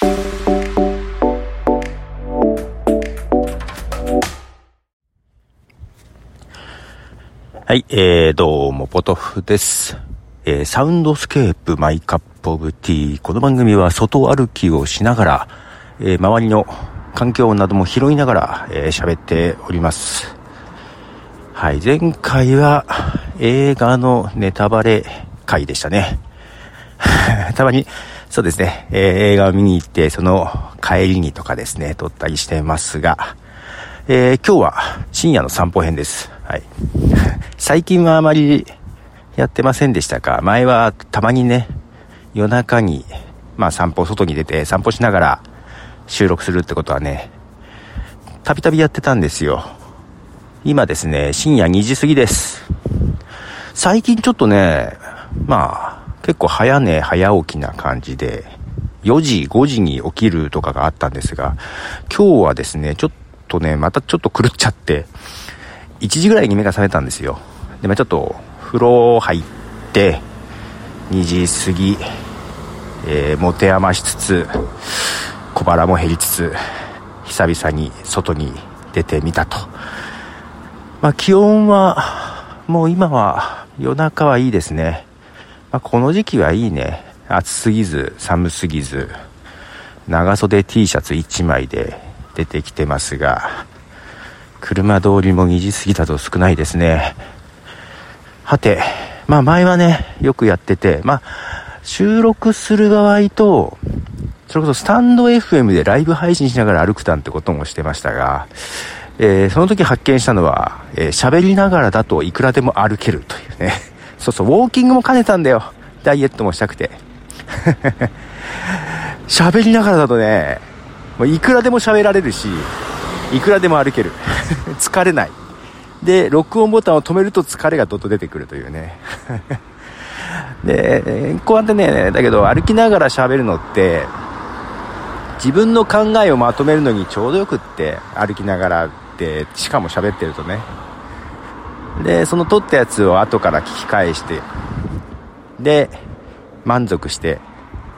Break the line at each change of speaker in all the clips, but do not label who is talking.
はい、えー、どうも、ポトフです。えー、 Soundscape My Cup of Tea。この番組は外歩きをしながら、えー、周りの環境なども拾いながら、えー、喋っております。はい、前回は映画のネタバレ回でしたね。たまに、そうですね、えー、映画を見に行って、その帰りにとかですね、撮ったりしてますが、えー、今日は深夜の散歩編です。はい。最近はあまりやってませんでしたか？前はたまにね、夜中に、まあ散歩、外に出て散歩しながら収録するってことはね、たびたびやってたんですよ。今ですね、深夜2時過ぎです。最近ちょっとね、まあ、結構早寝早起きな感じで、4時、5時に起きるとかがあったんですが、今日はですね、ちょっとね、またちょっと狂っちゃって、1時ぐらいに目が覚めたんですよ。で、まあちょっと、風呂入って、2時過ぎ、えー、持て余しつつ、小腹も減りつつ、久々に外に出てみたと。まあ気温は、もう今は夜中はいいですね。まあこの時期はいいね。暑すぎず、寒すぎず、長袖 T シャツ1枚で出てきてますが、車通りも2時過ぎだと少ないですね。はて、まあ前はね、よくやってて、まあ収録する場合と、それこそスタンド FM でライブ配信しながら歩くたんってこともしてましたが、えー、その時発見したのは、えー、喋りながらだといくらでも歩けるというね。そうそう、ウォーキングも兼ねたんだよ。ダイエットもしたくて。喋りながらだとね、もういくらでも喋られるし、いくらでも歩ける。疲れない。で、録音ボタンを止めると疲れがどっと出てくるというね。で、こうやってね、だけど歩きながら喋るのって、自分の考えをまとめるのにちょうどよくって、歩きながらって、しかも喋ってるとね。で、その撮ったやつを後から聞き返して、で、満足して、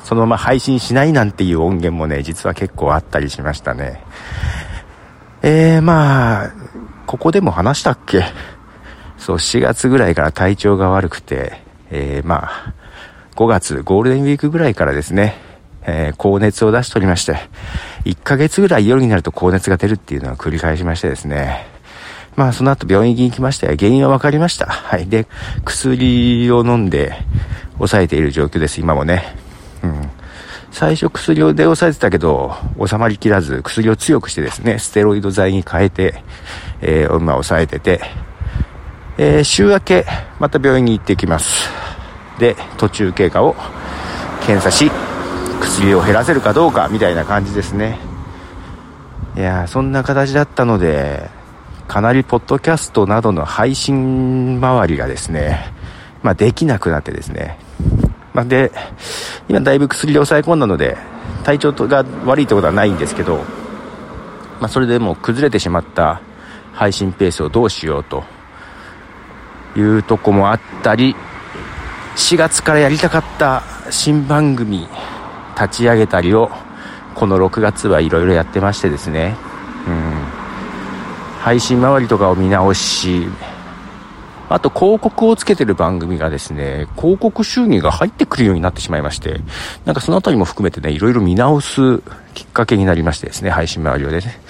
そのまま配信しないなんていう音源もね、実は結構あったりしましたね。えー、まあ、ここでも話したっけ？そう、4月ぐらいから体調が悪くて、えー、まあ、5月、ゴールデンウィークぐらいからですね、えー、高熱を出しておりまして、1ヶ月ぐらい夜になると高熱が出るっていうのは繰り返しましてですね、まあその後病院に行きましたよ。原因は分かりました。はい。で、薬を飲んで抑えている状況です、今もね。うん。最初薬をで抑えてたけど、収まりきらず、薬を強くしてですね、ステロイド剤に変えて、えー、今抑えてて、えー、週明け、また病院に行ってきます。で、途中経過を検査し、薬を減らせるかどうか、みたいな感じですね。いやそんな形だったので、かなりポッドキャストなどの配信周りがですね、まあできなくなってですね、まあ、で、今だいぶ薬で抑え込んだので、体調が悪いってことはないんですけど、まあ、それでも崩れてしまった配信ペースをどうしようというとこもあったり、4月からやりたかった新番組立ち上げたりを、この6月はいろいろやってましてですね、うん、配信周りとかを見直し、あと広告をつけてる番組がですね、広告収入が入ってくるようになってしまいまして、なんかそのあたりも含めてね、いろいろ見直すきっかけになりましてですね、配信周りをでね。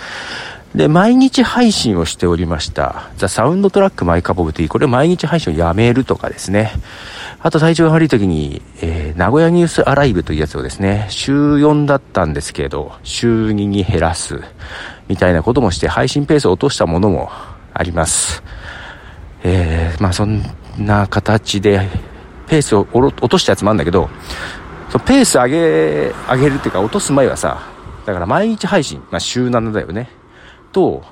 で、毎日配信をしておりました。 The Soundtrack My Cup of Tea これ毎日配信をやめるとかですね。あと体調が悪い時に、えー、名古屋ニュースアライブというやつをですね、週4だったんですけど、週2に減らす、みたいなこともして配信ペースを落としたものもあります。えー、まあそんな形で、ペースを落としたやつもあるんだけど、そのペース上げ、上げるっていうか落とす前はさ、だから毎日配信、まあ週7だよね。と、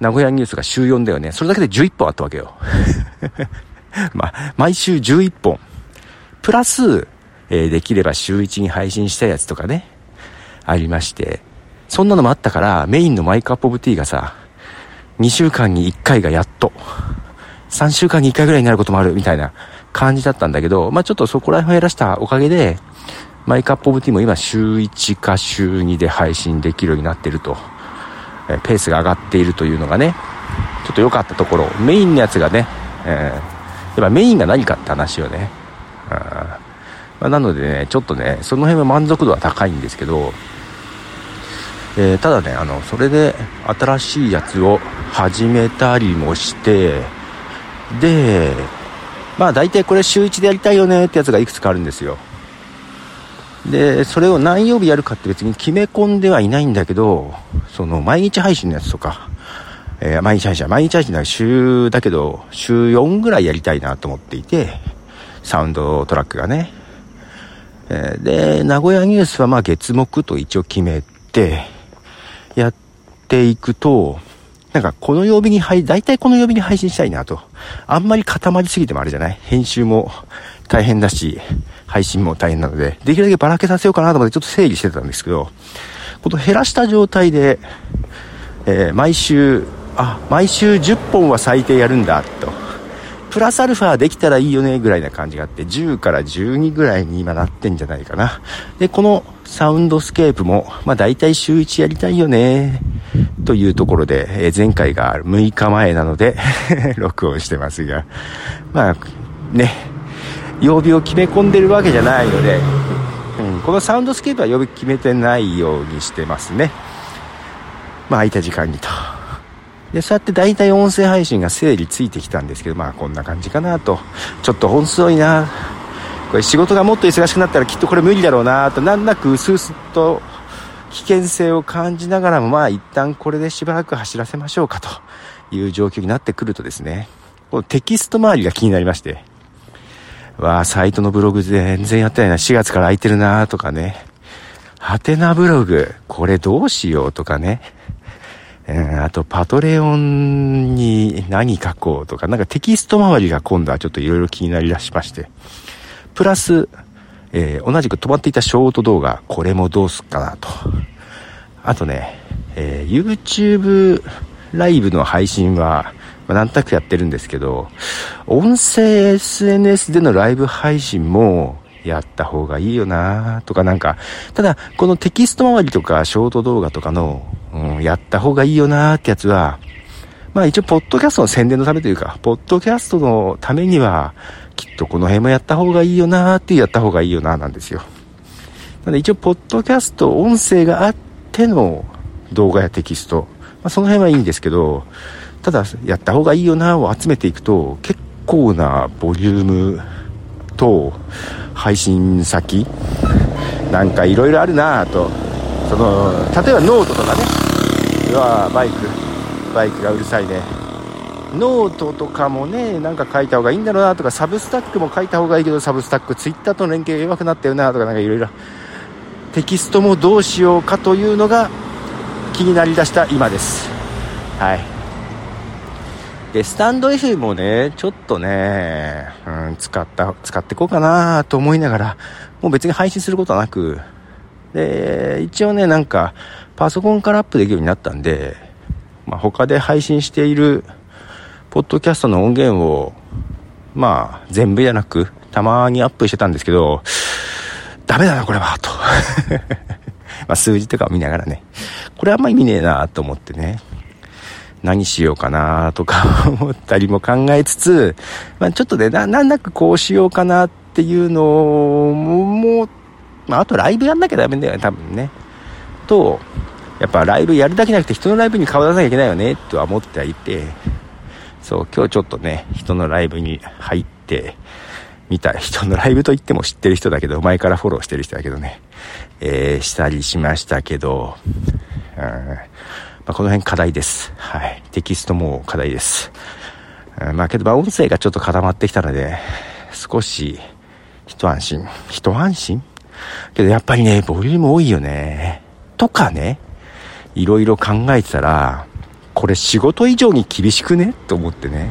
名古屋ニュースが週4だよね。それだけで11本あったわけよ。まあ、毎週11本。プラス、えー、できれば週1に配信したやつとかね、ありまして、そんなのもあったから、メインのマイクアップオブティーがさ、2週間に1回がやっと、3週間に1回ぐらいになることもあるみたいな感じだったんだけど、まあちょっとそこら辺を減らしたおかげで、マイカップオブティーも今週1か週2で配信できるようになってると、えペースが上がっているというのがね、ちょっと良かったところ、メインのやつがね、えー、やっぱメインが何かって話よね。あまあ、なのでね、ちょっとね、その辺は満足度は高いんですけど、えー、ただね、あの、それで新しいやつを始めたりもして、で、まあ大体これ週1でやりたいよねってやつがいくつかあるんですよ。で、それを何曜日やるかって別に決め込んではいないんだけど、その毎日配信のやつとか、えー、毎日配信毎日配信だ週だけど、週4ぐらいやりたいなと思っていて、サウンドトラックがね。えー、で、名古屋ニュースはまあ月目と一応決めて、やっていくと、なんかこの曜日に配、大体この曜日に配信したいなと。あんまり固まりすぎてもあれじゃない？編集も大変だし、配信も大変なので、できるだけばらけさせようかなと思ってちょっと整理してたんですけど、この減らした状態で、えー、毎週、あ、毎週10本は最低やるんだ、と。プラスアルファできたらいいよねぐらいな感じがあって、10から12ぐらいに今なってんじゃないかな。で、この Soundscape も、まあ大体週1やりたいよね、というところで、えー、前回が6日前なので 録音してますが、まあ、ね、曜日を決め込んでるわけじゃないので、うん、この Soundscape は曜日決めてないようにしてますね。まあ空いた時間にと。で、そうやって大体音声配信が整理ついてきたんですけど、まあこんな感じかなと。ちょっと本数多いな。これ仕事がもっと忙しくなったらきっとこれ無理だろうなと、なんなくうすうすと危険性を感じながらも、まあ一旦これでしばらく走らせましょうかという状況になってくるとですね、このテキスト周りが気になりまして、わあ、サイトのブログ全然やってないな、4月から空いてるなとかね、ハテナブログ、これどうしようとかね、あと、パトレオンに何書こうとか、なんかテキスト周りが今度はちょっといろいろ気になりだしまして。プラス、えー、同じく止まっていたショート動画、これもどうすっかなと。あとね、えー、YouTube ライブの配信は、まあ、なんとなくやってるんですけど、音声 SNS でのライブ配信もやった方がいいよなとかなんか、ただ、このテキスト周りとかショート動画とかのうん、やった方がいいよなってやつは、まあ一応、ポッドキャストの宣伝のためというか、ポッドキャストのためには、きっとこの辺もやった方がいいよなーってやった方がいいよなーなんですよ。なので一応、ポッドキャスト、音声があっての動画やテキスト、まあその辺はいいんですけど、ただ、やった方がいいよなを集めていくと、結構なボリュームと、配信先、なんかいろいろあるなと、その、例えばノートとかね、うわバイクバイクがうるさいね。ノートとかもねなんか書いた方がいいんだろうなとか Substack も書いた方がいいけどサブスタックツイッターとの連携が弱くなったよなとかなんかいろいろ。テキストもどうしようかというのが気になりだした今です。はい。でスタンド F もねちょっとね、うん、使った使っていこうかなと思いながらもう別に配信することはなくで一応ねなんかパソコンからアップできるようになったんで、まあ、他で配信しているポッドキャストの音源を、まあ、全部じゃなく、たまにアップしてたんですけど、ダメだな、これは、と。ま、数字とかを見ながらね、これあんま意味ねえな、と思ってね。何しようかなとか 思ったりも考えつつ、まあ、ちょっとね、な、なんなくこうしようかなっていうのを、もう、まあ、あとライブやんなきゃダメだよね、多分ね。と、やっぱライブやるだけじゃなくて人のライブに顔出さなきゃいけないよねとは思ってはいて、そう、今日ちょっとね、人のライブに入って、見た人のライブと言っても知ってる人だけど、前からフォローしてる人だけどね、えー、したりしましたけど、うん。まあ、この辺課題です。はい。テキストも課題です。うん、まあけど、まあ音声がちょっと固まってきたので、少し、一安心。一安心？けどやっぱりね、ボリューム多いよね。とかね、いろいろ考えてたら、これ仕事以上に厳しくね？と思ってね。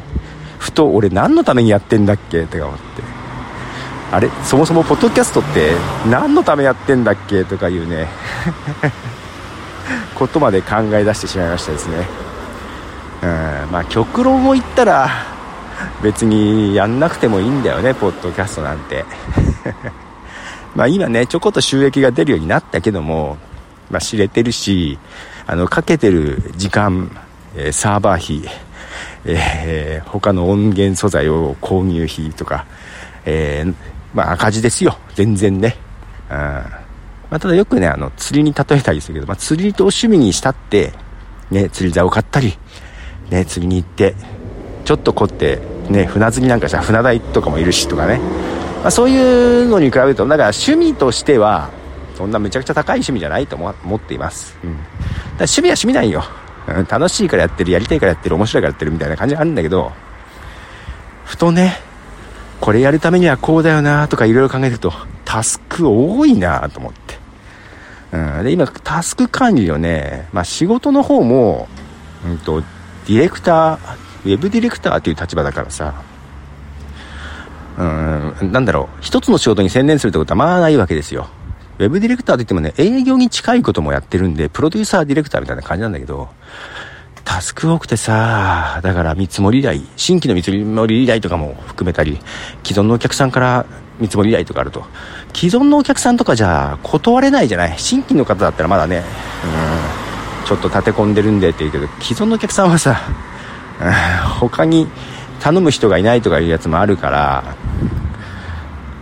ふと俺何のためにやってんだっけ？とか思って。あれ？そもそもポッドキャストって何のためやってんだっけ？とかいうねことまで考え出してしまいましたですね。うん、まあ極論を言ったら別にやんなくてもいいんだよね、ポッドキャストなんて。まあ今ね、ちょこっと収益が出るようになったけども、まあ知れてるし、あの、かけてる時間、え、サーバー費、えー、他の音源素材を購入費とか、えー、まあ赤字ですよ。全然ね。うん。まあただよくね、あの、釣りに例えたりするけど、まあ釣りと趣味にしたって、ね、釣り竿を買ったり、ね、釣りに行って、ちょっと凝って、ね、船釣りなんかしたら船代とかもいるしとかね。まあそういうのに比べると、だから趣味としては、そんなめちゃくちゃ高い趣味じゃないと思っています。うん。だ趣味は趣味なんよ。うん、楽しいからやってる、やりたいからやってる、面白いからやってるみたいな感じあるんだけど、ふとね、これやるためにはこうだよなとかいろいろ考えてると、タスク多いなと思って。うん、で、今、タスク管理をね、まあ仕事の方も、うんと、ディレクター、ウェブディレクターっていう立場だからさ、うん、なんだろう、一つの仕事に専念するってことはまあないわけですよ。ウェブディレクターといってもね、営業に近いこともやってるんで、プロデューサーディレクターみたいな感じなんだけど、タスク多くてさ、だから見積もり依頼、新規の見積もり依頼とかも含めたり、既存のお客さんから見積もり依頼とかあると、既存のお客さんとかじゃ断れないじゃない？新規の方だったらまだね、うん、ちょっと立て込んでるんでって言うけど、既存のお客さんはさ、うん、他に頼む人がいないとかいうやつもあるから、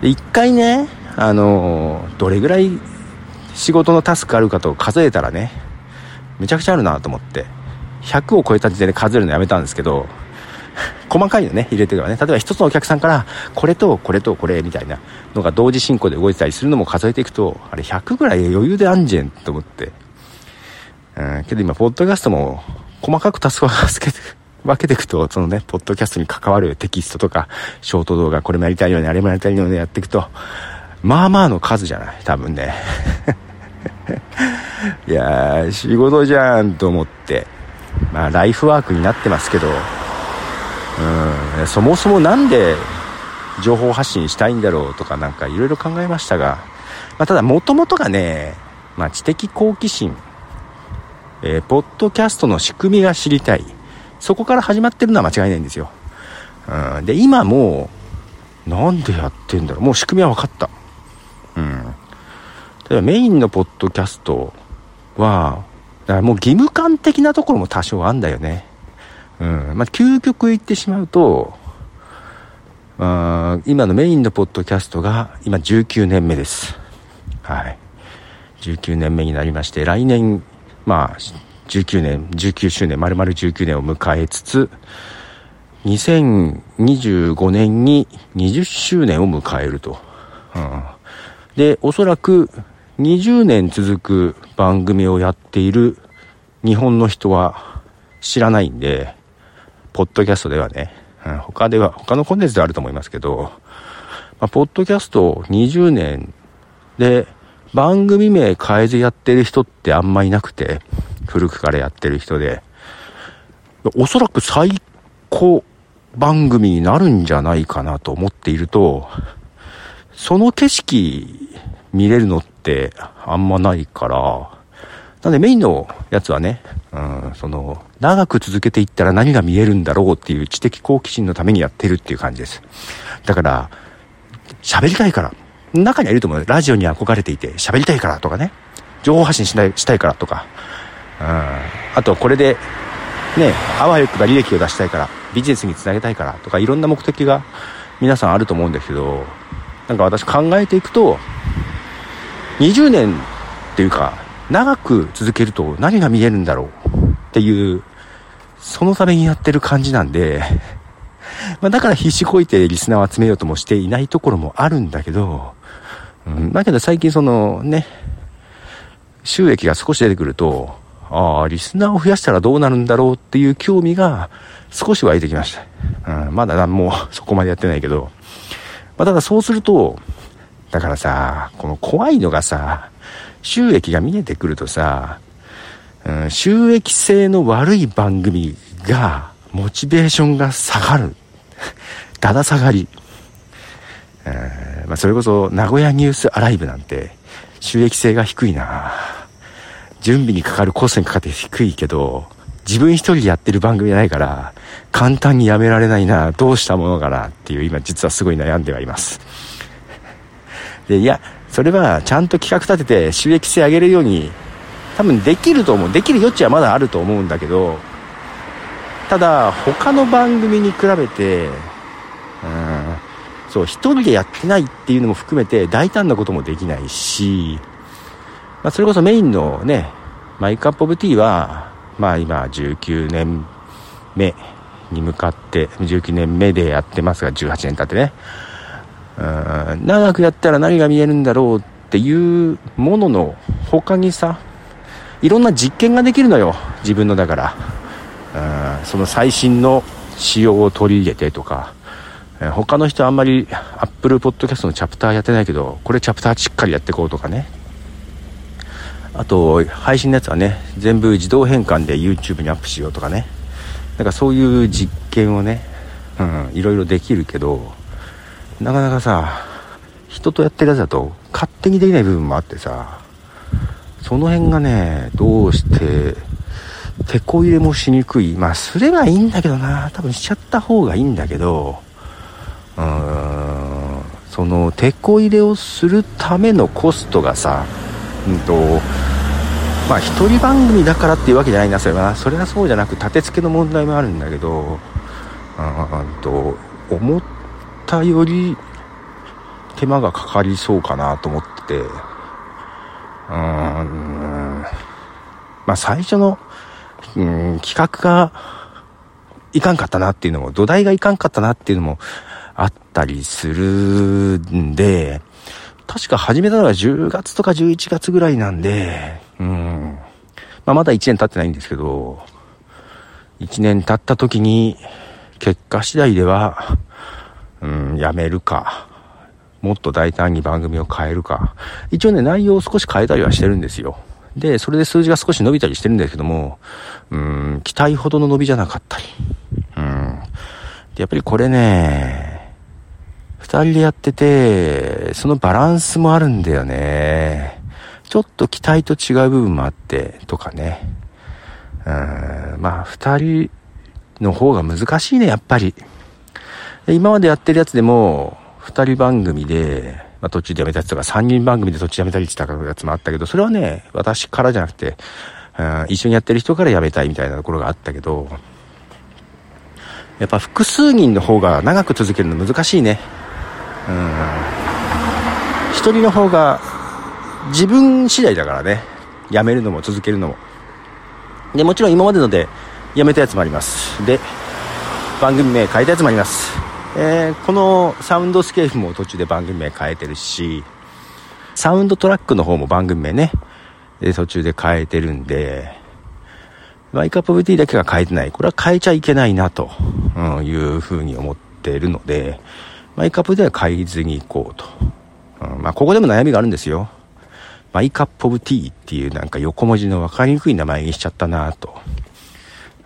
一回ね、あのどれぐらい仕事のタスクあるかと数えたらねめちゃくちゃあるなと思って。100を超えた時点で数えるのやめたんですけど細かいのね入れてるからね。例えば一つのお客さんからこれとこれとこれみたいなのが同時進行で動いてたりするのも数えていくとあれ100ぐらい余裕であんじゃんと思って。うんけど今ポッドキャストも細かくタスクを分けて分けていくと、そのね、ポッドキャストに関わるテキストとか、ショート動画、これもやりたいように、あれもやりたいようにやっていくと、まあまあの数じゃない多分ね。いやー仕事じゃんと思って。まあライフワークになってますけどうんそもそも何で情報発信したいんだろうとかなんかいろいろ考えましたが、まあ、ただもともとがね、まあ、知的好奇心えー、ポッドキャストの仕組みが知りたい。そこから始まってるのは間違いないんですよ、うん、で今もなんでやってんだろう。もう仕組みは分かった。うん。例えばメインのポッドキャストは、だからもう義務感的なところも多少あんだよね。うん。まあ、究極言ってしまうと、あ今のメインのポッドキャストが今19年目です。はい。19年目になりまして、来年、まあ、19年、19周年、丸々19年を迎えつつ、2025年に20周年を迎えると。うんで、おそらく20年続く番組をやっている日本の人は知らないんで、ポッドキャストではね、うん、他では、他のコンテンツではあると思いますけど、まあ、ポッドキャスト20年で番組名変えずやってる人ってあんまいなくて、古くからやってる人で、おそらく最高番組になるんじゃないかなと思っていると、その景色見れるのってあんまないから、なんでメインのやつはね、うん、その、長く続けていったら何が見えるんだろうっていう知的好奇心のためにやってるっていう感じです。だから、喋りたいから。中にはいると思う。ラジオに憧れていて、喋りたいからとかね。情報発信しないしたいからとか。うん。あと、これで、ね、あわよくば利益を出したいから、ビジネスにつなげたいからとか、いろんな目的が皆さんあると思うんですけど、なんか私考えていくと、20年っていうか、長く続けると何が見えるんだろうっていう、そのためにやってる感じなんで、まあだから必死こいてリスナーを集めようともしていないところもあるんだけど、うん、だけど最近そのね、収益が少し出てくると、ああ、リスナーを増やしたらどうなるんだろうっていう興味が少し湧いてきました。うん、まだ何もそこまでやってないけど、まあ、ただそうすると、だからさ、この怖いのがさ、収益が見えてくるとさ、うん、収益性の悪い番組が、モチベーションが下がる。だだ下がり。え、まあ、それこそ、名古屋ニュースアライブなんて、収益性が低いな準備にかかるコストにかかって低いけど、自分一人でやってる番組じゃないから、簡単にやめられないな、どうしたものかなっていう、今実はすごい悩んではいます。で、いや、それはちゃんと企画立てて収益性上げるように多分できると思う。できる余地はまだあると思うんだけどただ他の番組に比べてうんそう一人でやってないっていうのも含めて大胆なこともできないし、まあ、それこそメインのねマイカップオブティーはまあ今19年目に向かって19年目でやってますが18年経ってね。うん長くやったら何が見えるんだろうっていうものの他にさいろんな実験ができるのよ自分のだから。うんその最新の仕様を取り入れてとか。他の人あんまり Apple Podcast のチャプターやってないけどこれチャプターしっかりやってこうとかね。あと配信のやつはね全部自動変換で YouTube にアップしようとかね。なんかそういう実験をね、うん、いろいろできるけどなかなかさ人とやってるやつだと勝手にできない部分もあってさその辺がねどうして手こ入れもしにくい。まあすればいいんだけどな。多分しちゃった方がいいんだけどうーんその手こ入れをするためのコストがさうんとまあ一人番組だからっていうわけじゃないなそれは。それはそうじゃなく立て付けの問題もあるんだけどうんと思ってたより手間がかかりそうかなと思っててうーんまあ最初のうん企画がいかんかったなっていうのも土台がいかんかったなっていうのもあったりするんで確か始めたのが10月とか11月ぐらいなんで、うん。まあ、まだ1年経ってないんですけど、1年経った時に、結果次第では、うん、やめるか、もっと大胆に番組を変えるか。一応ね、内容を少し変えたりはしてるんですよ。で、それで数字が少し伸びたりしてるんですけども、うん、期待ほどの伸びじゃなかったり。うん。で、やっぱりこれね、二人でやってて、そのバランスもあるんだよね。ちょっと期待と違う部分もあって、とかね。うん、まあ、二人の方が難しいね、やっぱり。今までやってるやつでも、二人番組で、まあ、途中でやめたやつとか、三人番組で途中でやめたりしたやつもあったけど、それはね、私からじゃなくて、うん、一緒にやってる人からやめたいみたいなところがあったけど、やっぱ複数人の方が長く続けるの難しいね。うん。一人の方が自分次第だからね。やめるのも続けるのも。でもちろん今までのでやめたやつもあります。で番組名変えたやつもあります、えー、この Soundscape も途中で番組名変えてるし Soundtrack の方も番組名ねで途中で変えてるんで My Cup of Tea だけが変えてないこれは変えちゃいけないなというふうに思っているので My Cup では変えずに行こうと。うん、まあ、ここでも悩みがあるんですよ。 My Cup of Tea っていうなんか横文字の分かりにくい名前にしちゃったなと。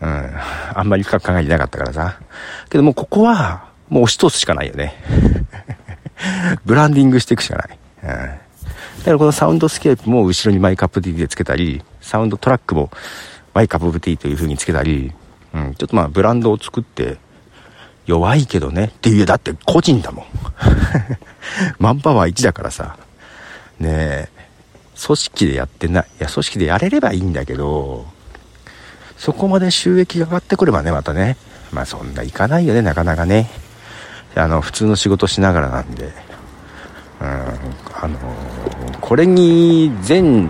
うん。あんまり深く考えてなかったからさ。けどもここは、もう押し通すしかないよね。ブランディングしていくしかない。うん。だからこの Soundscape も後ろに My Cup of Tea でつけたり、 Soundtrack もマイカップティーという風につけたり、うん、ちょっとまあブランドを作って弱いけどね。っていう、だって個人だもん。マンパワー1だからさ。ねえ、組織でやってない。いや、組織でやれればいいんだけど、そこまで収益が上がってくればね、またね。まあそんないかないよね、なかなかね。あの、普通の仕事しながらなんで。うん、あのこれに全、なん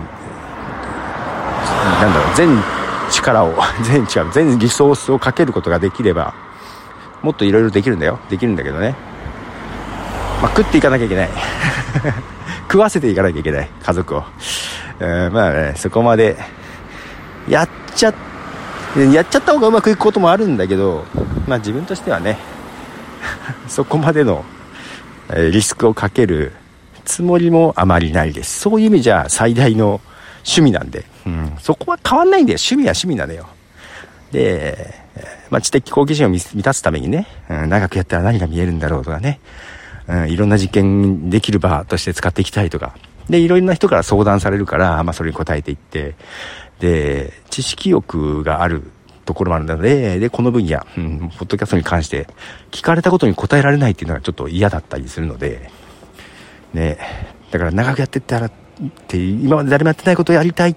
だろう、全力を、全力、全リソースをかけることができれば、もっといろいろできるんだよ。できるんだけどね。まあ食っていかなきゃいけない。食わせていかなきゃいけない。家族を、えー、まあねそこまでやっちゃやっちゃった方がうまくいくこともあるんだけどまあ自分としてはね そこまでの、えリスクをかけるつもりもあまりないです。そういう意味じゃ最大の趣味なんで、うん、そこは変わんないんだよ。趣味は趣味なのよ。でまあ、知的好奇心を満たすためにね、うん、長くやったら何が見えるんだろうとかね、うん、いろんな実験できる場として使っていきたいとか、で、いろんな人から相談されるから、まあ、それに答えていって、で、知識欲があるところもあるので、で、この分野、うん、ポッドキャストに関して、聞かれたことに答えられないっていうのがちょっと嫌だったりするので、ね、だから長くやってったらって今まで誰もやってないことをやりたい。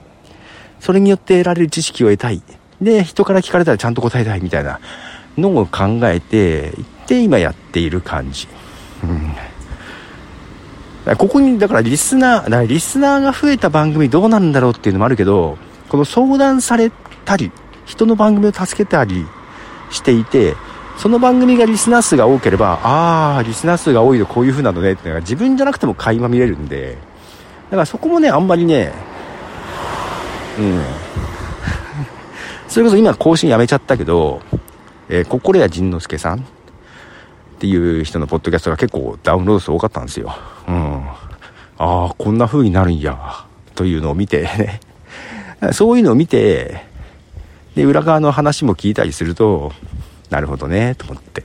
それによって得られる知識を得たい。で人から聞かれたらちゃんと答えたいみたいなのを考えていって今やっている感じ、うん、ここにだからリスナーだからリスナーが増えた番組どうなんだろうっていうのもあるけどこの相談されたり人の番組を助けたりしていてその番組がリスナー数が多ければああリスナー数が多いとこういう風なのねってのが自分じゃなくても垣間見れるんでだからそこもねあんまりねうんそれこそ今更新やめちゃったけど、えー、心谷仁之助さんっていう人のポッドキャストが結構ダウンロード数多かったんですよ。うん。ああ、こんな風になるんや、というのを見て。そういうのを見て、で、裏側の話も聞いたりすると、なるほどね、と思って。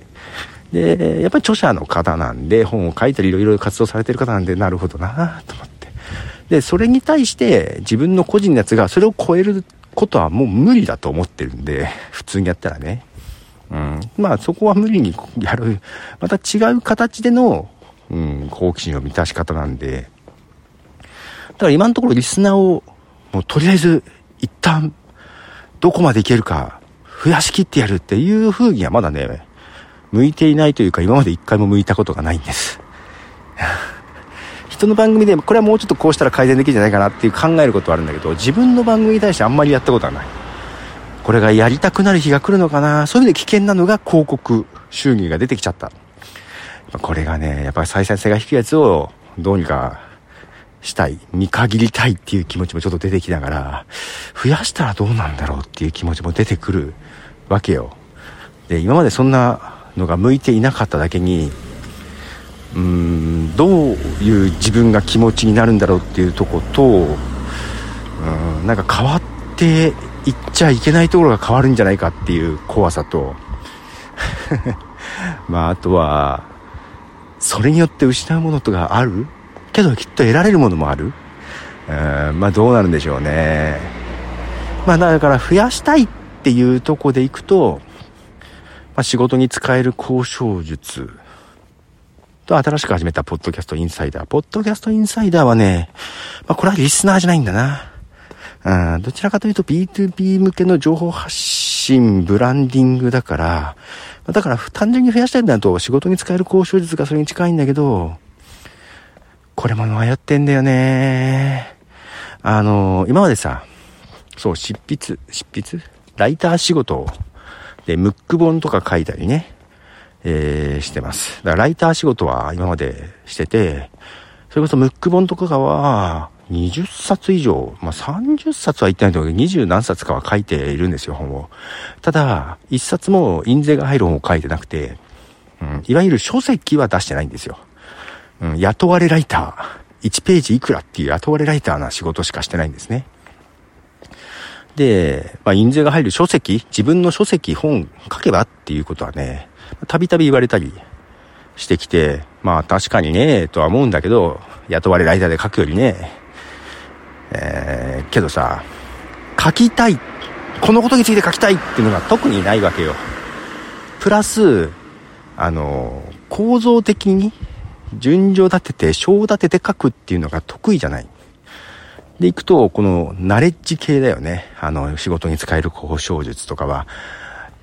で、やっぱり著者の方なんで、本を書いたりいろいろ活動されてる方なんで、なるほどな、と思って。で、それに対して自分の個人のやつがそれを超えることはもう無理だと思ってるんで、普通にやったらね。うん。まあそこは無理にやる。また違う形での、うん、好奇心を満たし方なんで。だから今のところリスナーを、もうとりあえず一旦、どこまでいけるか、増やしきってやるっていう風にはまだね、向いていないというか今まで一回も向いたことがないんです。人の番組でこれはもうちょっとこうしたら改善できるんじゃないかなっていう考えることはあるんだけど自分の番組に対してあんまりやったことはないこれがやりたくなる日が来るのかなそういう意味で危険なのが広告収入が出てきちゃったこれがねやっぱり再生性が低いやつをどうにかしたい。見限りたいっていう気持ちもちょっと出てきながら増やしたらどうなんだろうっていう気持ちも出てくるわけよ。で今までそんなのが向いていなかっただけにうーんどういう自分が気持ちになるんだろうっていうとことうんなんか変わっていっちゃいけないところが変わるんじゃないかっていう怖さと まああとはそれによって失うものとかある？けどきっと得られるものもあるうんまあどうなるんでしょうねまあだから増やしたいっていうとこでいくと、まあ、仕事に使える交渉術と新しく始めたポッドキャストインサイダー。ポッドキャストインサイダーはね、まあ、これはリスナーじゃないんだな。うん、どちらかというと B2B 向けの情報発信、ブランディングだから、だから単純に増やしたいんだと仕事に使える交渉術がそれに近いんだけど、これも迷ってんだよね。あの、今までさ、そう、執筆、執筆？ライター仕事で、ムック本とか書いたりね、えー、してます。だからライター仕事は今までしてて、それこそムック本とかは、20冊以上、まあ、30冊は言ってないと思うけど、20何冊かは書いているんですよ、本を。ただ、1冊も印税が入る本を書いてなくて、うん、いわゆる書籍は出してないんですよ。うん、雇われライター、1ページいくらっていう雇われライターな仕事しかしてないんですね。で、まあ、印税が入る書籍、自分の書籍、本書けばっていうことはね、たびたび言われたりしてきて、まあ確かにね、とは思うんだけど、雇われライターで書くよりね、えー、けどさ、書きたい、このことについて書きたいっていうのが特にないわけよ。プラス、あの、構造的に順序立てて、章立てて書くっていうのが得意じゃない。で、行くと、この、ナレッジ系だよね。あの、仕事に使える交渉術とかは、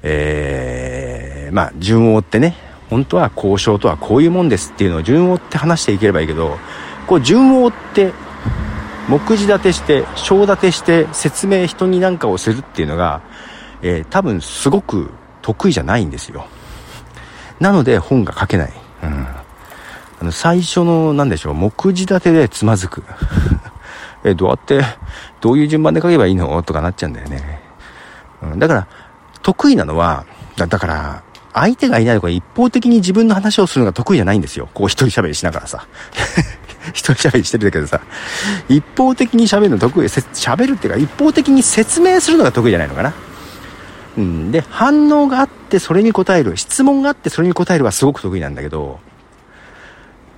えー、まあ、順を追ってね、本当は交渉とはこういうもんですっていうのを順を追って話していければいいけど、こう順を追って、目次立てして、章立てして説明人に何かをするっていうのが、えー、多分すごく得意じゃないんですよ。なので本が書けない。うん。あの、最初の、なんでしょう、目次立てでつまずく。え、どうやって、どういう順番で書けばいいの？とかなっちゃうんだよね。うん、だから、得意なのは、だだから、相手がいないとか一方的に自分の話をするのが得意じゃないんですよ。こう一人喋りしながらさ。一人喋りしてるんだけどさ。一方的に喋るの得意、喋るっていうか一方的に説明するのが得意じゃないのかな。うん。で、反応があってそれに答える。質問があってそれに答えるはすごく得意なんだけど、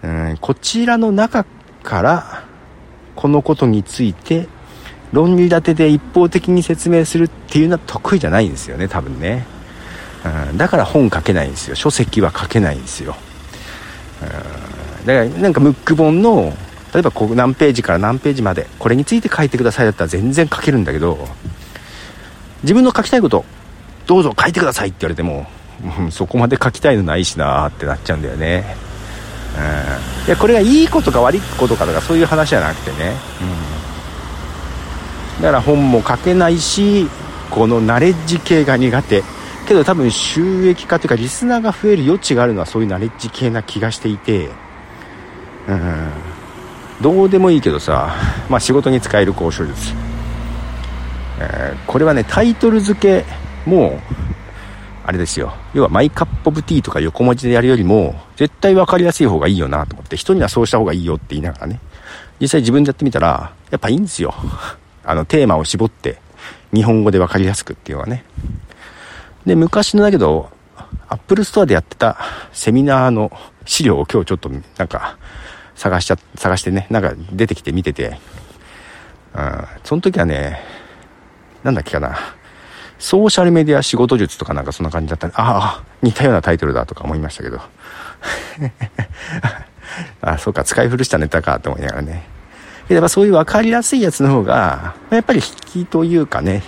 うん、こちらの中から、このことについて論理立てで一方的に説明するっていうのは得意じゃないんですよね多分ね、うん、だから本書けないんですよ。書籍は書けないんですよ、うん、だからなんかムック本の例えばこう何ページから何ページまでこれについて書いてくださいだったら全然書けるんだけど自分の書きたいことどうぞ書いてくださいって言われても、そこまで書きたいのないしなーってなっちゃうんだよね。うんいやこれがいいことか悪いことかとかそういう話じゃなくてね、うん、だから本も書けないしこのナレッジ系が苦手。けど多分収益化というかリスナーが増える余地があるのはそういうナレッジ系な気がしていて。うん。どうでもいいけどさ、まあ、仕事に使える交渉術、えー、これはねタイトル付けもあれですよ。要はマイカップオブティーとか横文字でやるよりも絶対分かりやすい方がいいよなと思って人にはそうした方がいいよって言いながらね。実際自分でやってみたらやっぱいいんですよ。あのテーマを絞って日本語で分かりやすくっていうのはね。で昔のだけど Apple Store でやってたセミナーの資料を今日ちょっとなんか探しちゃ、探してね、なんか出てきて見てて、うん、その時はね、なんだっけかな、ソーシャルメディア仕事術とかなんかそんな感じだった、ああ、似たようなタイトルだとか思いましたけど。あそうか、使い古したネタかと思いながらね。やっぱそういう分かりやすいやつの方が、やっぱり引きというかね、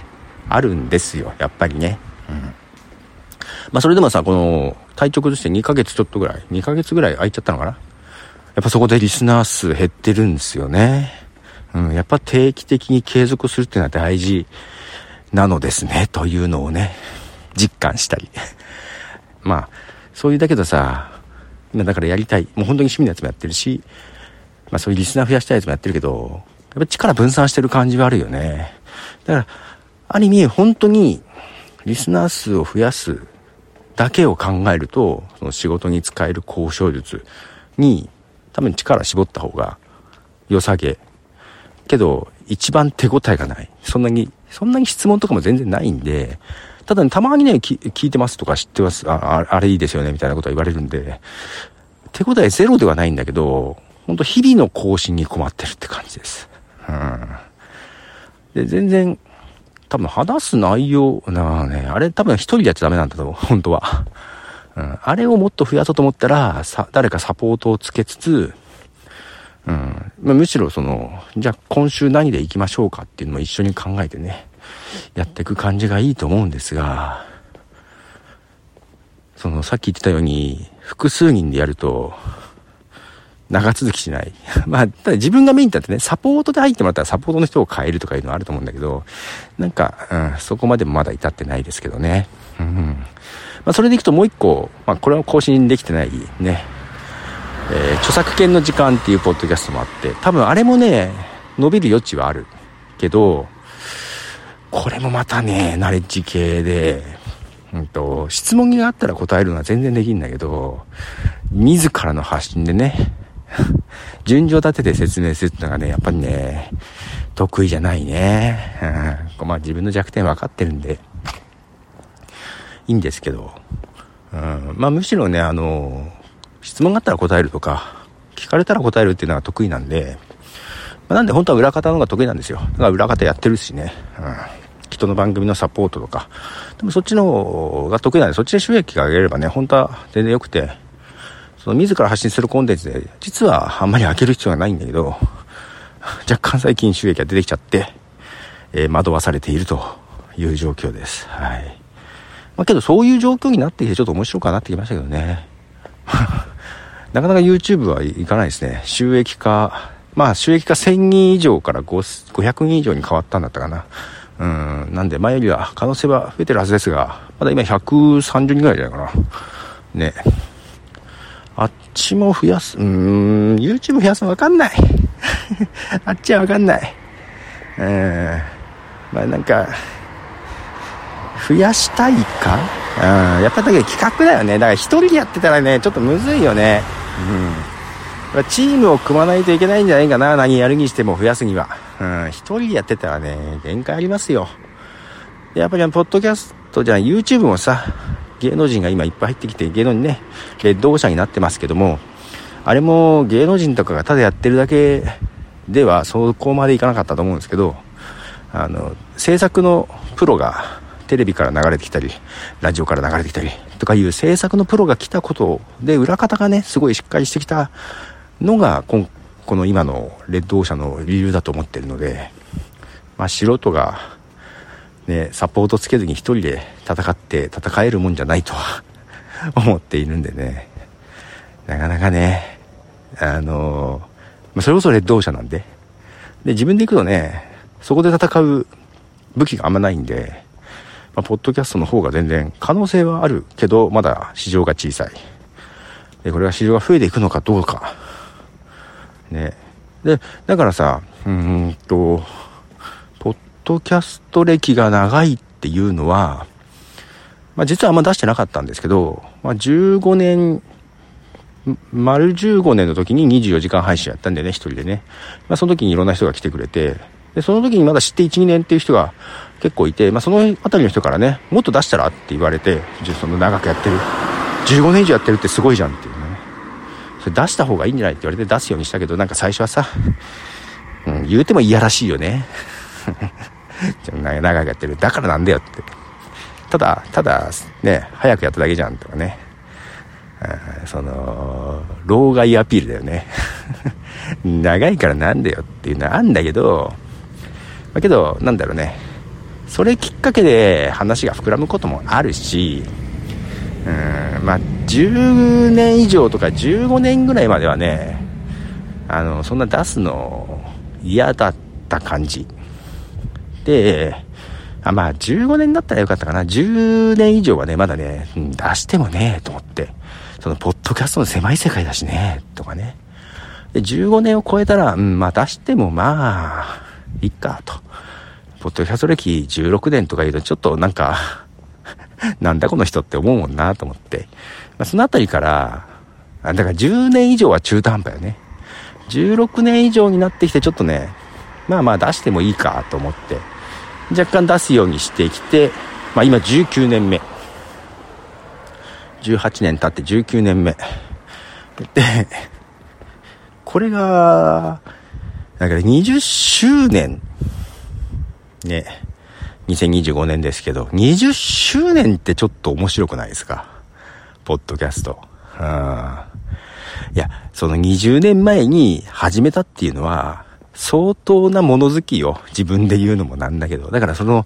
あるんですよ、やっぱりね。うん。まあそれでもさ、この、体調崩して2ヶ月ちょっとぐらい、2ヶ月ぐらい空いちゃったのかな？やっぱそこでリスナー数減ってるんですよね。うん、やっぱ定期的に継続するっていうのは大事なのですね、というのをね、実感したり。まあ、そういうだけどさ、今だからやりたい。もう本当に趣味のやつもやってるし、まあそういうリスナー増やしたいやつもやってるけど、やっぱ力分散してる感じはあるよね。だから、ある意味本当にリスナー数を増やすだけを考えると、その仕事に使える交渉術に多分力絞った方が良さげ。けど、一番手応えがない。そんなに、そんなに質問とかも全然ないんで、ただね、たまにね、聞いてますとか知ってます。あ、あれいいですよね、みたいなことは言われるんで、手応えゼロではないんだけど、ほんと日々の更新に困ってるって感じです。うん。で、全然、多分話す内容、なあね、あれ多分一人でやっちゃダメなんだと思う、本当は。うん、あれをもっと増やそうと思ったら、さ、誰かサポートをつけつつ、うん、まあ、むしろその、じゃあ今週何で行きましょうかっていうのも一緒に考えてね、やっていく感じがいいと思うんですが、その、さっき言ってたように、複数人でやると、長続きしない。まあ、ただ自分がメインだってね、サポートで入ってもらったらサポートの人を変えるとかいうのはあると思うんだけど、なんか、うん、そこまでもまだ至ってないですけどね。うん。まあ、それでいくともう一個、まあ、これは更新できてないね、えー、著作権の時間っていうポッドキャストもあって、多分あれもね、伸びる余地はある。けど、これもまたね、ナレッジ系で、うんと、質問があったら答えるのは全然できんだけど、自らの発信でね、順序立てて説明するってのがね、やっぱりね、得意じゃないね。うん、まあ自分の弱点分かってるんで、いいんですけど、うん、まあむしろね、あの、質問があったら答えるとか、聞かれたら答えるっていうのが得意なんで、まあ、なんで本当は裏方の方が得意なんですよ。だから裏方やってるしね、うん、人の番組のサポートとか、でもそっちの方が得意なんで、そっちで収益が上げればね、本当は全然良くて、その自ら発信するコンテンツで、実はあんまり開ける必要がないんだけど、若干最近収益が出てきちゃって、えー、惑わされているという状況です。はい。まあ、けどそういう状況になってきてちょっと面白くなってきましたけどね。なかなか YouTube はいかないですね。収益化、まあ収益化1000人以上から500人以上に変わったんだったかな。うん、なんで前よりは可能性は増えてるはずですが、まだ今130人ぐらいじゃないかな。ね。あっちも増やす、うーん、YouTube 増やすのわかんない。あっちはわかんない。うん、まあなんか、増やしたいか？うん、やっぱだけど企画だよね。だから一人でやってたらね、ちょっとむずいよね。うん。チームを組まないといけないんじゃないかな。何やるにしても増やすには。うん、一人でやってたらね、限界ありますよ。やっぱりポッドキャストじゃん、YouTube もさ、芸能人が今いっぱい入ってきて、芸能人ね、レッドオーシャンになってますけども、あれも芸能人とかがただやってるだけではそこまでいかなかったと思うんですけど、あの、制作のプロがテレビから流れてきたり、ラジオから流れてきたり、とかいう制作のプロが来たことで、裏方がね、すごいしっかりしてきたのが、ここの今のレッドオーシャンの理由だと思ってるので、まあ、素人が、ね、サポートつけずに一人で戦って戦えるもんじゃないとは 思っているんでね、なかなかね、あのー、それこそレッドオーシャンなんで、で、自分で行くとね、そこで戦う武器があんまないんで、まあ、ポッドキャストの方が全然可能性はあるけど、まだ市場が小さい。で、これが市場が増えていくのかどうか。ね。で、だからさ、うんと、ポッドキャスト歴が長いっていうのは、まあ実はあんま出してなかったんですけど、まあ15年、丸15年の時に24時間配信やったんでね、一人でね。まあその時にいろんな人が来てくれて、で、その時にまだ知って1、2年っていう人が結構いて、まあそのあたりの人からね、もっと出したらって言われて、その長くやってる。15年以上やってるってすごいじゃんっていうね。それ出した方がいいんじゃないって言われて出すようにしたけど、なんか最初はさ、うん、言うてもいやらしいよね。長くやってる。だからなんだよって。ただ、ただ、ね、早くやっただけじゃんとかね。その、老害アピールだよね。長いからなんだよっていうのはあんだけど、だけど、なんだろうね。それきっかけで話が膨らむこともあるし、うん、まあ、10年以上とか15年ぐらいまではね、あの、そんな出すの嫌だった感じ。で、あまあ、15年だったらよかったかな。10年以上はね、まだね、うん、出してもね、と思って。その、ポッドキャストの狭い世界だしね、とかね。で、15年を超えたら、うん、まあ出してもまあ、いっか、と。ポッドキャスト歴16年とか言うと、ちょっとなんか なんだこの人って思うもんなと思って。まあ、そのあたりから、だから10年以上は中途半端よね。16年以上になってきてちょっとね、まあまあ出してもいいかと思って、若干出すようにしてきて、まあ今19年目。18年経って19年目。で、これが、だから20周年、ね、2025年ですけど、20周年ってちょっと面白くないですか？ポッドキャスト。うん。いや、その20年前に始めたっていうのは、相当な物好きを自分で言うのもなんだけど、だからその、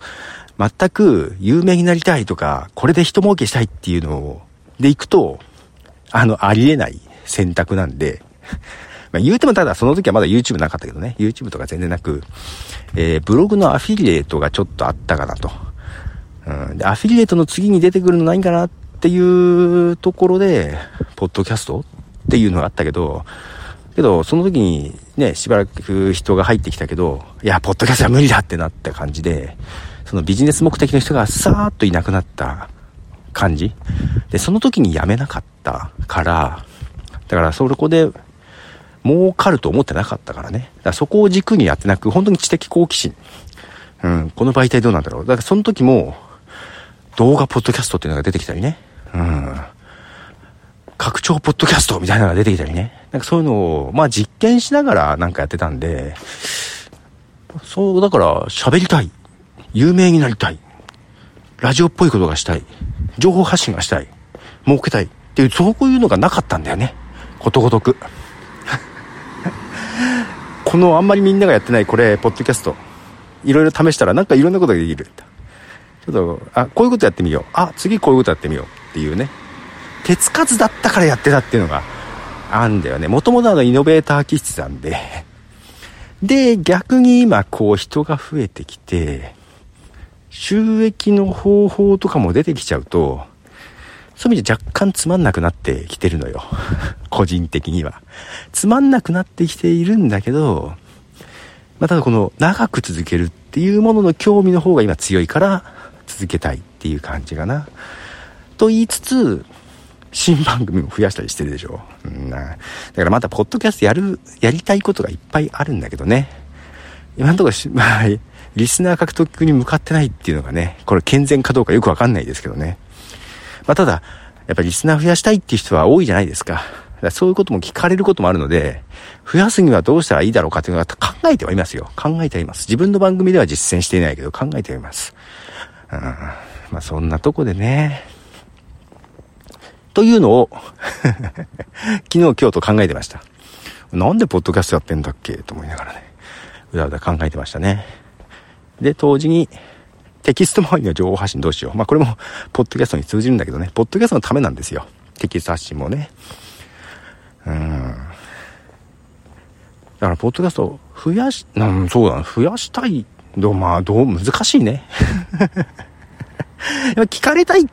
全く有名になりたいとか、これで人儲けしたいっていうのを、で行くと、あの、ありえない選択なんで、まあ、言うてもただその時はまだ YouTube なかったけどね、YouTube とか全然なく、えー、ブログのアフィリエイトがちょっとあったかなと。うん、で、アフィリエイトの次に出てくるのないんかなっていうところで、ポッドキャストっていうのがあったけど、けど、その時にね、しばらく人が入ってきたけど、いや、ポッドキャストは無理だってなった感じで、そのビジネス目的の人がさーっといなくなった感じ。で、その時に辞めなかったから、だからそこで儲かると思ってなかったからね。だからそこを軸にやってなく、本当に知的好奇心。うん、この媒体どうなんだろう。だからその時も、動画ポッドキャストっていうのが出てきたりね。うん。拡張ポッドキャストみたいなのが出てきたりね。なんかそういうのを、まあ実験しながらなんかやってたんで、そう、だから喋りたい。有名になりたい。ラジオっぽいことがしたい。情報発信がしたい。儲けたい。っていう、そういうのがなかったんだよね。ことごとく。このあんまりみんながやってないこれ、ポッドキャスト。いろいろ試したらなんかいろんなことができる。ちょっと、あ、こういうことやってみよう。あ、次こういうことやってみようっていうね。手つかずだったからやってたっていうのがあんだよね。もともとあのイノベーター気質なんで。で、逆に今こう人が増えてきて、収益の方法とかも出てきちゃうと、そういう意味で若干つまんなくなってきてるのよ。個人的には。つまんなくなってきているんだけど、まあ、ただこの長く続けるっていうものの興味の方が今強いから続けたいっていう感じかな。と言いつつ、新番組も増やしたりしてるでしょ。うんな。だからまたポッドキャストやる、やりたいことがいっぱいあるんだけどね。今のところ、まあ、リスナー獲得に向かってないっていうのがね、これ健全かどうかよくわかんないですけどね。まあ、ただ、やっぱりリスナー増やしたいっていう人は多いじゃないですか。かそういうことも聞かれることもあるので、増やすにはどうしたらいいだろうかというのは考えてはいますよ。考えてはいます。自分の番組では実践していないけど考えてはいます。うん、まあそんなとこでね。というのを 昨日今日と考えてました。なんでポッドキャストやってんだっけ？と思いながらね、うだうだ考えてましたね。で、当時に、テキスト周りの情報発信どうしよう。まあこれも、ポッドキャストに通じるんだけどね、ポッドキャストのためなんですよ。テキスト発信もね。うん。だから、ポッドキャスト増やし、うん、そうだな、増やしたい。どう、まあ、どう、難しいね。聞かれたい、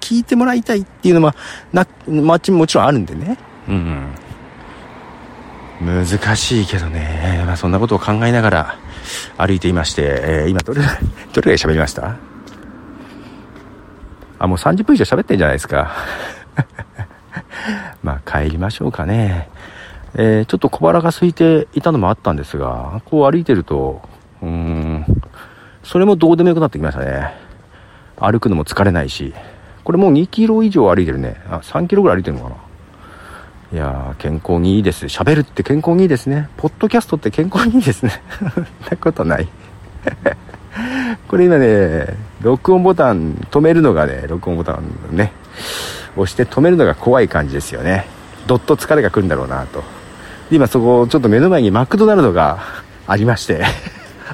聞いてもらいたいっていうのは、な、まち、もちろんあるんでね。うん。難しいけどね。まあ、そんなことを考えながら歩いていまして、えー、今どれ、どれぐらい喋りました？あ、もう30分以上喋ってんじゃないですか。まあ、帰りましょうかね。えー、ちょっと小腹が空いていたのもあったんですが、こう歩いてると、うーん、それもどうでもよくなってきましたね。歩くのも疲れないし。これもう2キロ以上歩いてるね。あ、3キロぐらい歩いてるのかないやー、健康にいいです。喋るって健康にいいですね。ポッドキャストって健康にいいですね。そんなことない。これ今ね、録音ボタン止めるのがね、録音ボタンね、押して止めるのが怖い感じですよね。どっと疲れが来るんだろうなと。今そこ、ちょっと目の前にマクドナルドが ありまして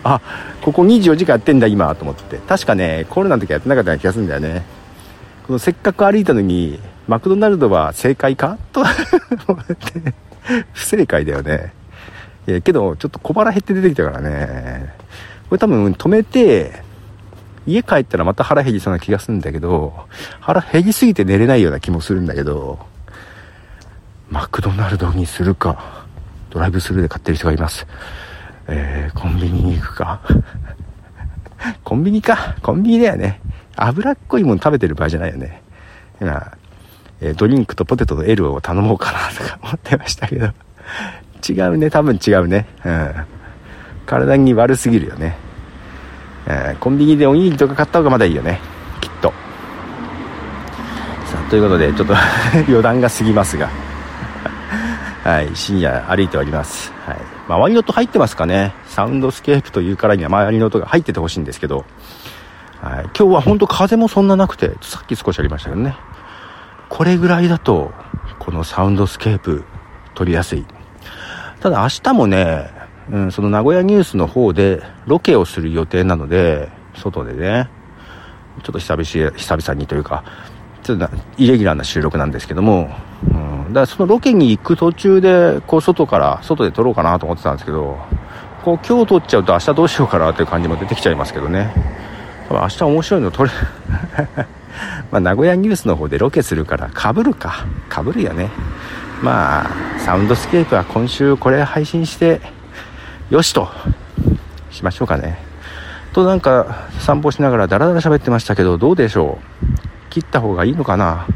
あ、ここ24時間やってんだ今と思って。確かね、コロナの時やってなかったような気がするんだよね。このせっかく歩いたのに、マクドナルドは正解か？と、不正解だよね。いや、けど、ちょっと小腹減って出てきたからね。これ多分止めて、家帰ったらまた腹減りそうな気がするんだけど、腹減りすぎて寝れないような気もするんだけど、マクドナルドにするか、ドライブスルーで買ってる人がいます。えー、コンビニに行くか？コンビニか？コンビニだよね。脂っこいもの食べてる場合じゃないよね。今、え、ドリンクとポテトと L を頼もうかなとか思ってましたけど。違うね。多分違うね。うん。体に悪すぎるよね。えー、コンビニでおにぎりとか買った方がまだいいよね。きっと。さあ、ということで、ちょっと 余談が過ぎますが。はい、深夜歩いております。はい。周りの音入ってますかね Soundscape というからには周りの音が入っててほしいんですけど、はい、今日は本当風もそんななくて、さっき少しありましたけどね。これぐらいだと、この Soundscape 録りやすい。ただ明日もね、うん、その名古屋ニュースの方でロケをする予定なので、外でね、ちょっと久々久々にというか、ちょっとイレギュラーな収録なんですけども、うん、だからそのロケに行く途中で、こう外から、外で撮ろうかなと思ってたんですけど、こう今日撮っちゃうと明日どうしようかなっていう感じも出てきちゃいますけどね。多分明日面白いの撮れ、まあ名古屋ニュースの方でロケするから被るか。被るよね。まあ、サウンドスケープは今週これ配信して、よしと、しましょうかね。となんか散歩しながらダラダラ喋ってましたけど、どうでしょう切った方がいいのかな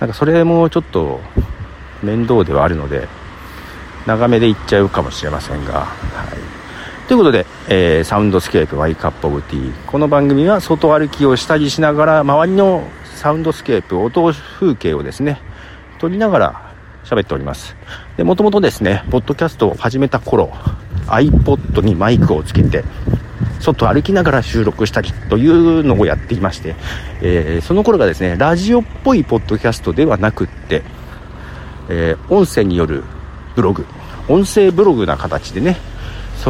なんかそれもちょっと面倒ではあるので、長めで行っちゃうかもしれませんが、はい。ということで、えー、サウンドスケープ my cup of tea。この番組は外歩きをしたりしながら、周りのサウンドスケープ、音風景をですね、撮りながら喋っております。で、もともとですね、ポッドキャストを始めた頃、iPod にマイクをつけて、外歩きながら収録したりというのをやっていまして、えー、その頃がですね、ラジオっぽいポッドキャストではなくって、えー、音声によるブログ、音声ブログな形でね、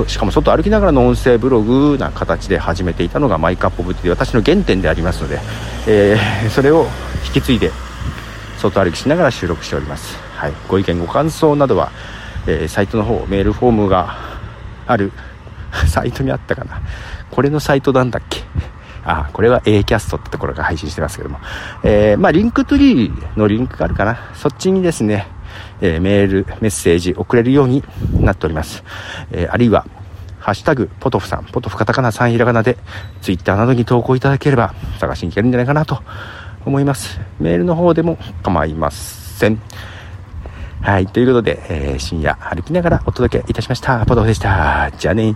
しかも外歩きながらの音声ブログな形で始めていたのがマイクアップオブという私の原点でありますので、えー、それを引き継いで外歩きしながら収録しております。はい、ご意見ご感想などは、えー、サイトの方、メールフォームがある サイトにあったかな。これのサイトなんだっけ？あ、これは A キャストってところが配信してますけども。えー、まあ、 Linktree のリンクがあるかな。そっちにですね、えー、メール、メッセージ送れるようになっております。えー、あるいは、ハッシュタグ、ポトフさん、ポトフカタカナ3ひらがなで、ツイッターなどに投稿いただければ、探しに行けるんじゃないかなと思います。メールの方でも構いません。はい、ということで、えー、深夜歩きながらお届けいたしました。ポトフでした。じゃあね